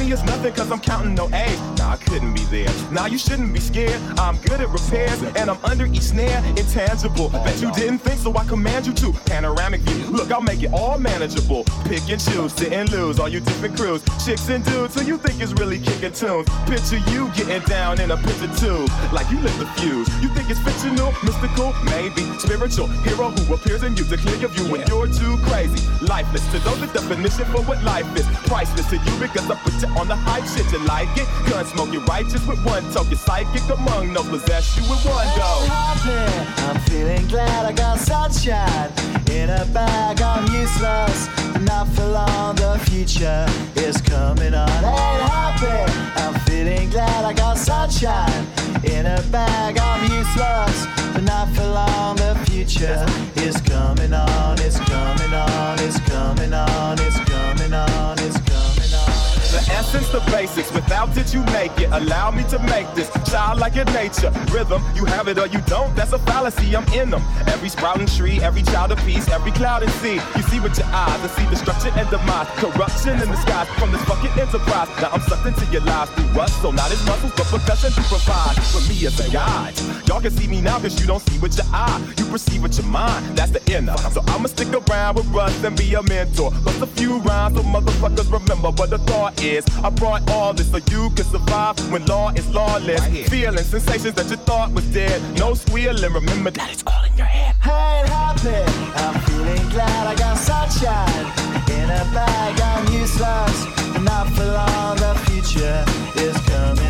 me is nothing cause I'm counting no age. Nah, you shouldn't be scared. I'm good at repairs and I'm under each snare, intangible. Bet you didn't think, so I command you to. Panoramic view. Look, I'll make it all manageable. Pick and choose, sit and lose, all you different crews. Chicks and dudes who you think is really kicking tunes. Picture you getting down in a picture tube. Like you lit the fuse. You think it's fictional, mystical, maybe spiritual. Hero who appears in you to clear your view when you're too crazy. Lifeless to those that definition for what life is. Priceless to you because I put you on the hype shit. You like it? Gun smoke, you righteous with one toke. You psychic among no possess you with one go. I'm feeling glad I got sunshine in a bag. I'm useless, not for long. The future is coming on. Ain't happy. I'm feeling glad I got sunshine in a bag. I'm useless, but not for long. The future is coming on. It's coming on. It's coming on. It's coming on. It's coming on. Essence, the basics. Without it, you make it. Allow me to make this child like your nature. Rhythm, you have it or you don't. That's a fallacy. I'm in them. Every sprouting tree, every child of peace, every cloud and sea. You see with your eyes and see destruction and demise, corruption in the skies from this fucking enterprise. Now I'm sucked into your lives through rust, so not as muscles, but percussion to provide for me as a guide. Y'all can see me now because you don't see with your eye. You perceive with your mind. That's the inner. So I'ma stick around with rust and be a mentor. Bust a few rhymes so motherfuckers remember what the thought is. I brought all this so you can survive when law is lawless. Feeling sensations that you thought was dead. No squealing. Remember that it's all in your head. I ain't happy. I'm feeling glad I got sunshine in a bag. I'm useless, not for long. The future is coming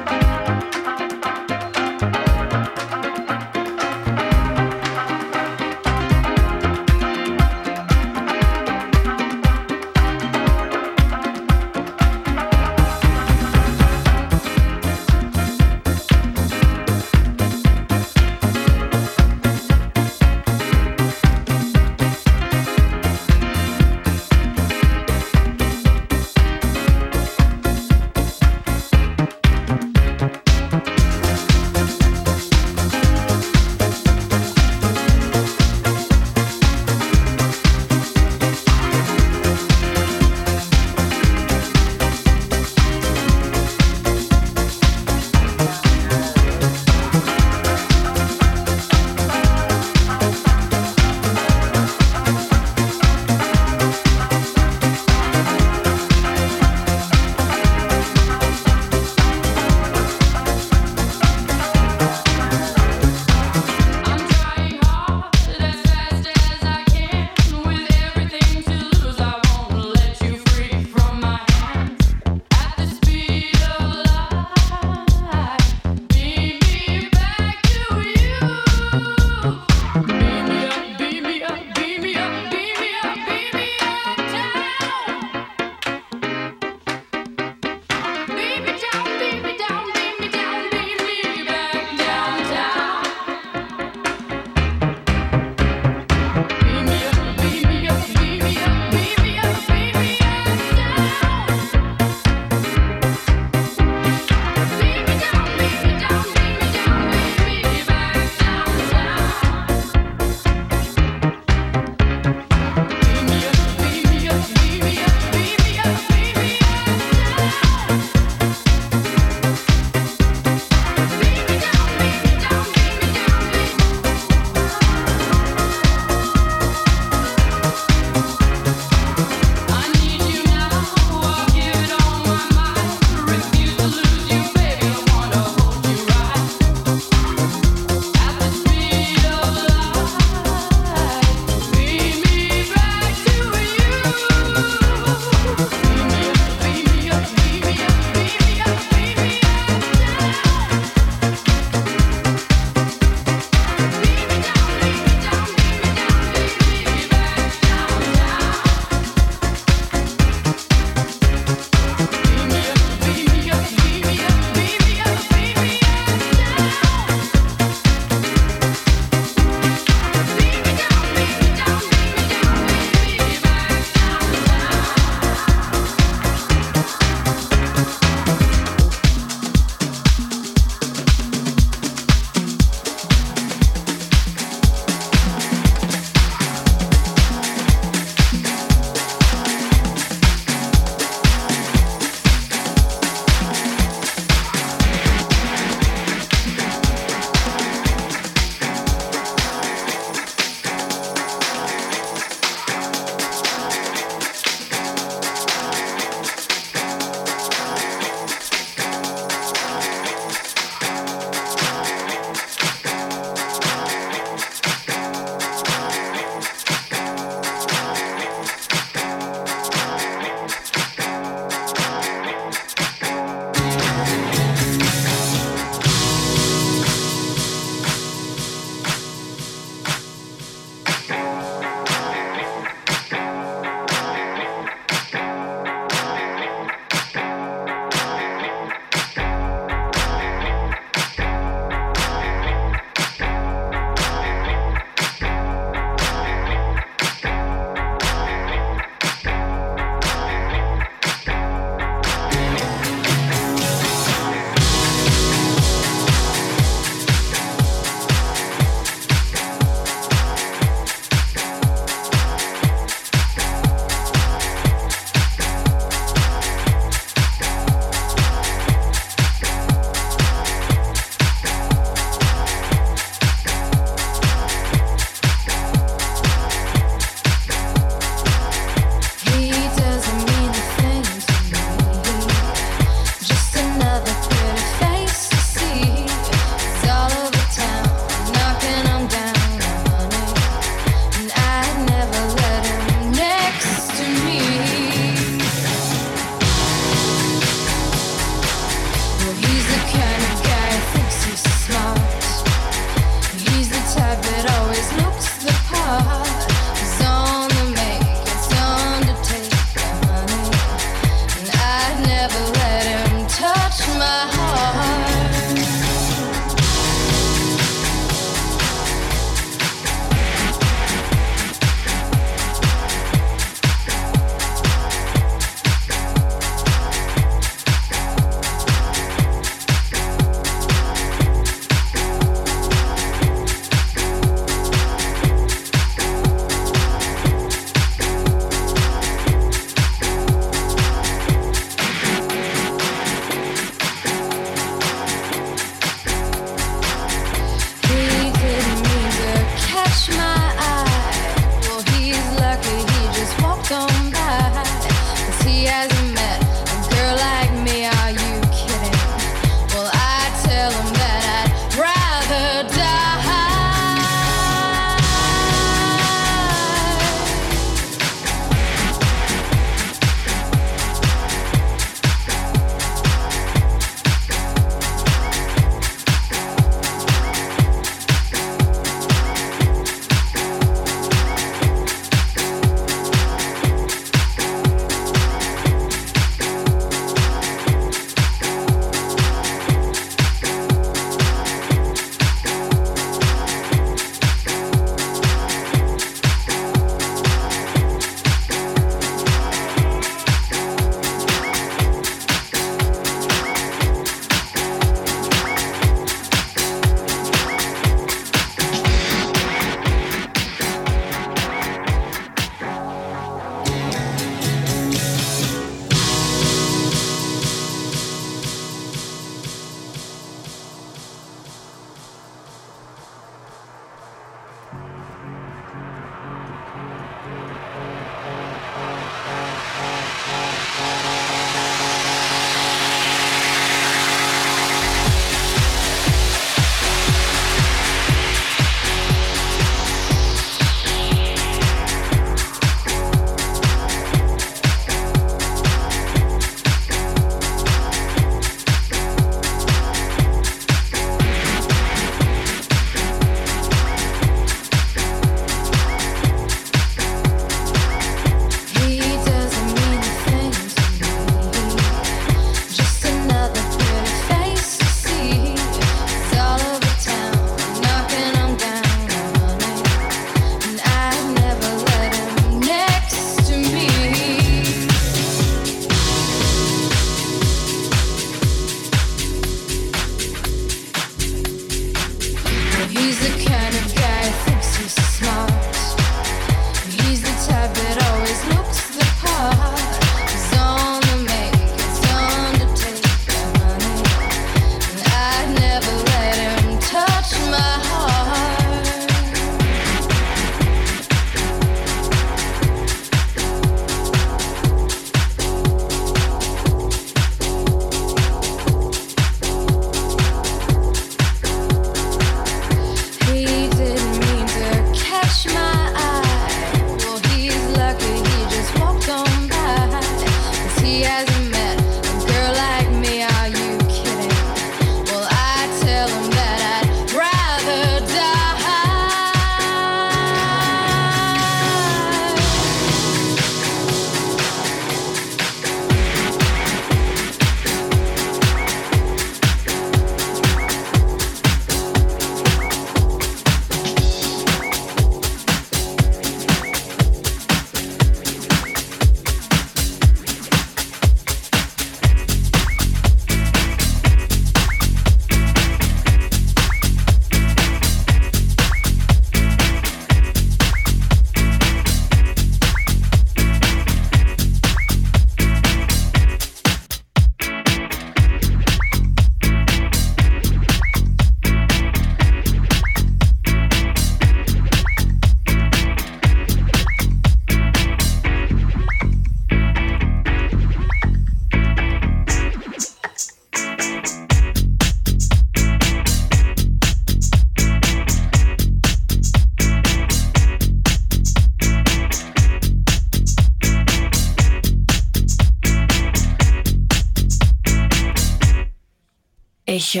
Ich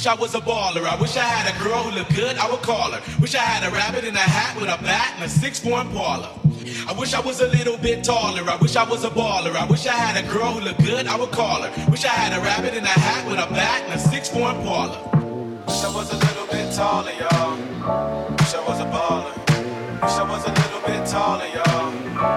wish I was a baller. I wish I had a girl who looked good, I would call her. Wish I had a rabbit in a hat with a bat and a six-four Impala. I wish I was a little bit taller. I wish I was a baller. I wish I had a girl who looked good, I would call her. Wish I had a rabbit in a hat with a bat and a six-four Impala. Wish I was a little bit taller, y'all. Wish I was a baller. Wish I was a little bit taller, y'all.